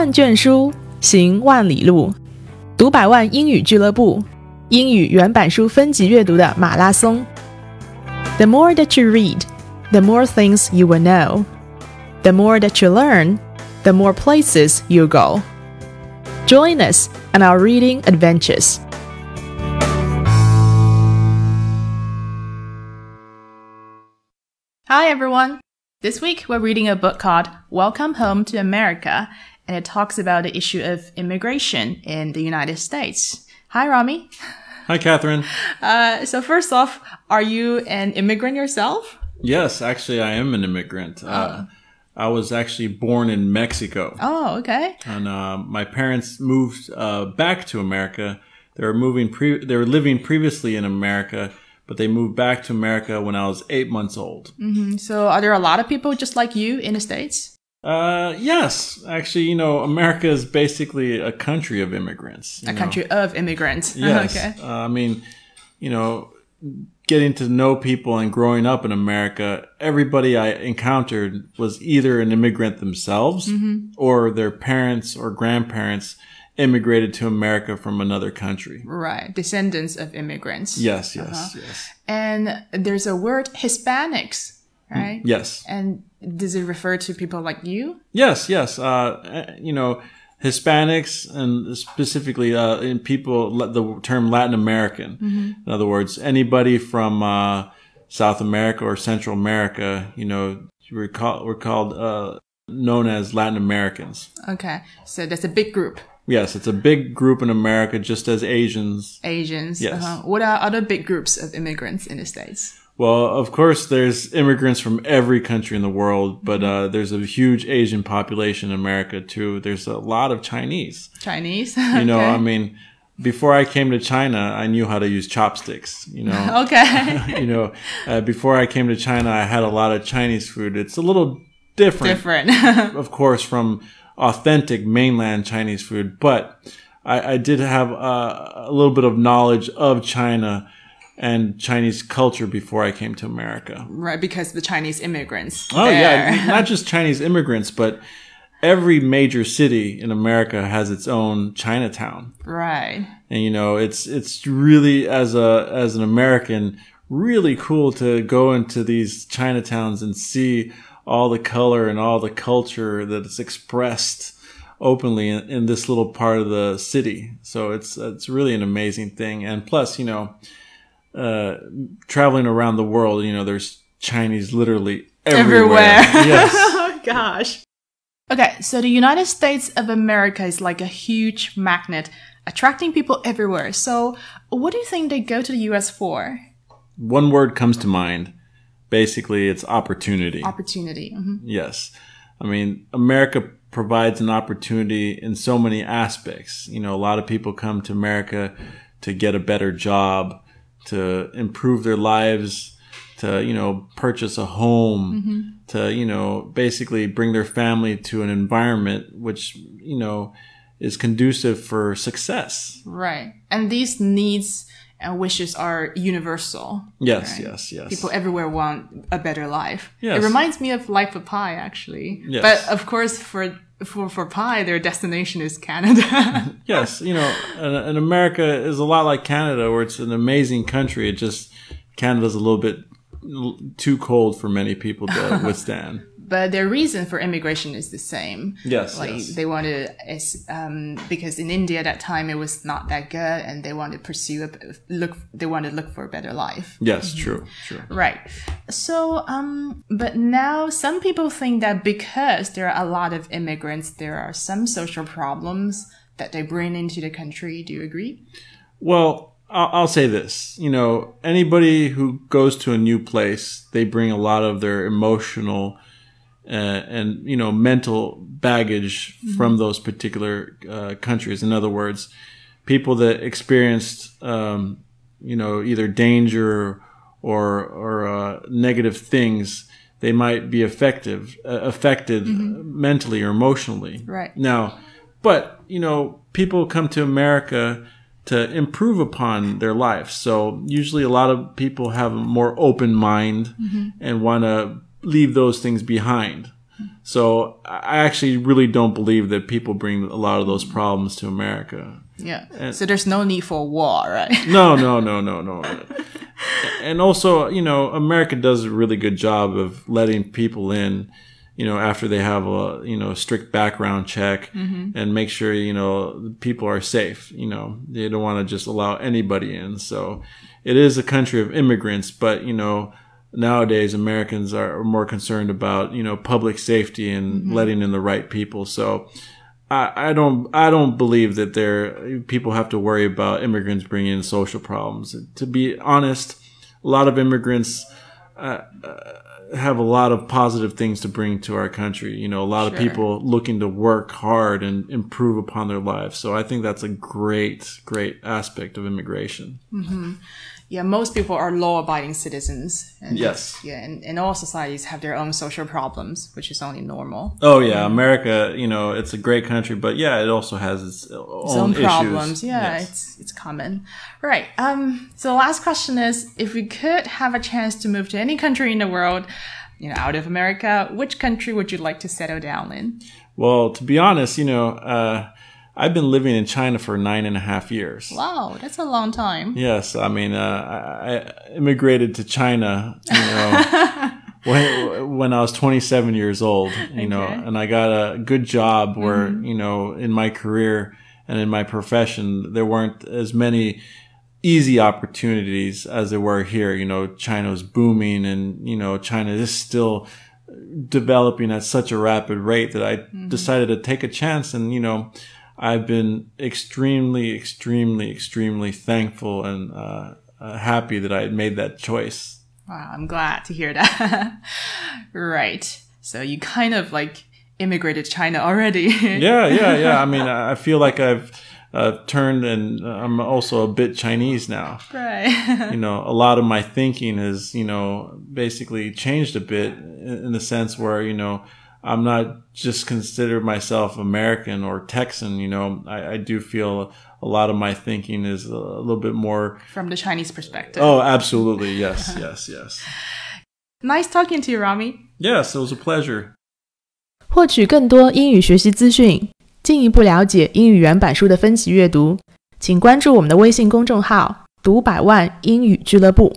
万卷书，行万里路。读百万英语俱乐部，英语原版书分级阅读的马拉松。The more that you read, the more things you will know. The more that you learn, the more places you go. Join us on our reading adventures. Hi everyone. This week we're reading a book called Welcome Home to America, and it talks about the issue of immigration in the United States. Hi Rami. Hi, Catherine. Uh, so first off, are you an immigrant yourself? Yes, actually, I am an immigrant. Uh, I was actually born in Mexico, Oh, okay. and uh, my parents moved uh, back to America. They were moving. Pre- they were living previously in America, but they moved back to America when I was eight months old. So are there a lot of people just like you in the States? Uh, yes, actually, you know, America is basically a country of immigrants. A know. country of immigrants. Yes. okay. Uh, I mean, you know, getting to know people and growing up in America, everybody I encountered was either an immigrant themselves or their parents or grandparents immigrated to America from another country. Right. Descendants of immigrants. Yes, yes, yes. And there's a word Hispanics, right? Yes. And does it refer to people like you? Yes, yes. Uh, you know, Hispanics and specifically uh, in people, the term Latin American. In other words, anybody from uh, South America or Central America, you know, we're called, we're called uh, known as Latin Americans. Okay. So that's a big group. Yes, it's a big group in America, just as Asians. Asians. Yes. Uh-huh. What are other big groups of immigrants in the States? Well, of course, there's immigrants from every country in the world, but uh, there's a huge Asian population in America too. There's a lot of Chinese. Chinese. You know, I mean, before I came to China, I knew how to use chopsticks. You know, okay. you know, uh, before I came to China, I had a lot of Chinese food. It's a little different, Different. of course, from authentic mainland Chinese food, but I, I did have uh, a little bit of knowledge of China and Chinese culture before I came to America. right. Because the Chinese immigrants. Oh there. yeah, not just Chinese immigrants, but every major city in America has its own Chinatown. Right. and you know it's it's really as a as an American really cool to go into these Chinatowns and see all the color and all the culture that is expressed openly in, in this little part of the city. So it's it's really an amazing thing. And plus, you know, uh, traveling around the world, you know, there's Chinese literally everywhere. Everywhere. yes. oh gosh. Okay, so the United States of America is like a huge magnet attracting people everywhere. So, what do you think they go to the US for? One word comes to mind. Basically, it's opportunity. Opportunity. Mhm. Yes. I mean, America provides an opportunity in so many aspects. You know, a lot of people come to America to get a better job, to improve their lives, to, you know, purchase a home, mm-hmm. to, you know, basically bring their family to an environment which, you know, is conducive for success. Right. And these needs and wishes are universal. Yes, yes, yes. People everywhere want a better life. Yes. It reminds me of Life of Pi, actually. Yes. But of course, for for for Pi, their destination is Canada. yes, you know, and, and America is a lot like Canada, where it's an amazing country. It just Canada's a little bit too cold for many people to withstand. But their reason for immigration is the same. Yes, like yes. they wanted, is um, because in India at that time it was not that good, and they wanted to pursue a look. They wanted to look for a better life. Yes, true, true. Right. So, um, but now some people think that because there are a lot of immigrants, there are some social problems that they bring into the country. Do you agree? Well, I'll, I'll say this. You know, anybody who goes to a new place, they bring a lot of their emotional uh, and you know mental baggage from those particular uh, countries. In other words, people that experienced um, you know either danger or or uh, negative things, they might be effective uh, affected mentally or emotionally. Right. Now, but you know, people come to America to improve upon their life. So usually, a lot of people have a more open mind and want to leave those things behind. So I actually really don't believe that people bring a lot of those problems to America. Yeah. so there's no need for war, right? No, no, no, no, no. and also, you know, America does a really good job of letting people in, you know, after they have a, you know, strict background check mm-hmm. and make sure, you know, people are safe. You know, they don't want to just allow anybody in. So it is a country of immigrants, but, you know, nowadays Americans are more concerned about, you know, public safety and letting in the right people. So, I, I don't I don't believe that there people have to worry about immigrants bringing in social problems. To be honest, a lot of immigrants uh, uh, have a lot of positive things to bring to our country. You know, a lot of people looking to work hard and improve upon their lives. So I think that's a great great aspect of immigration. Yeah, most people are law-abiding citizens. And, Yes. Yeah, and, and all societies have their own social problems, which is only normal. Oh yeah, America. You know, it's a great country, but yeah, it also has its own, Its own issues. problems. Yeah, Yes. it's it's common. Right. Um. So the last question is: If we could have a chance to move to any country in the world, you know, out of America, which country would you like to settle down in? Well, to be honest, you know, uh, I've been living in China for nine and a half years. Wow, that's a long time. Yes, I mean, uh, I, immigrated to China, you know, when when I was 27 years old, you know, and I got a good job where, you know, in my career and in my profession, there weren't as many easy opportunities as there were here. You know, China was booming, and you know, China is still developing at such a rapid rate that I decided to take a chance, and you know. I've been extremely, extremely, extremely thankful and uh, uh, happy that I had made that choice. Wow, I'm glad to hear that. right. So you kind of like immigrated to China already. Yeah, yeah, yeah. I mean, I feel like I've uh, turned and I'm also a bit Chinese now. right. You know, a lot of my thinking has, you know, basically changed a bit in the sense where, you know, I'm not just consider myself American or Texan, you know, I, I do feel a lot of my thinking is a little bit more. From the Chinese perspective. Oh, absolutely. Yes, yes, yes. Nice talking to you, Rami. Yes, it was a pleasure. 获取更多英语学习资讯，进一步了解英语原版书的分级阅读，请关注我们的微信公众号“读百万英语俱乐部”。 ”。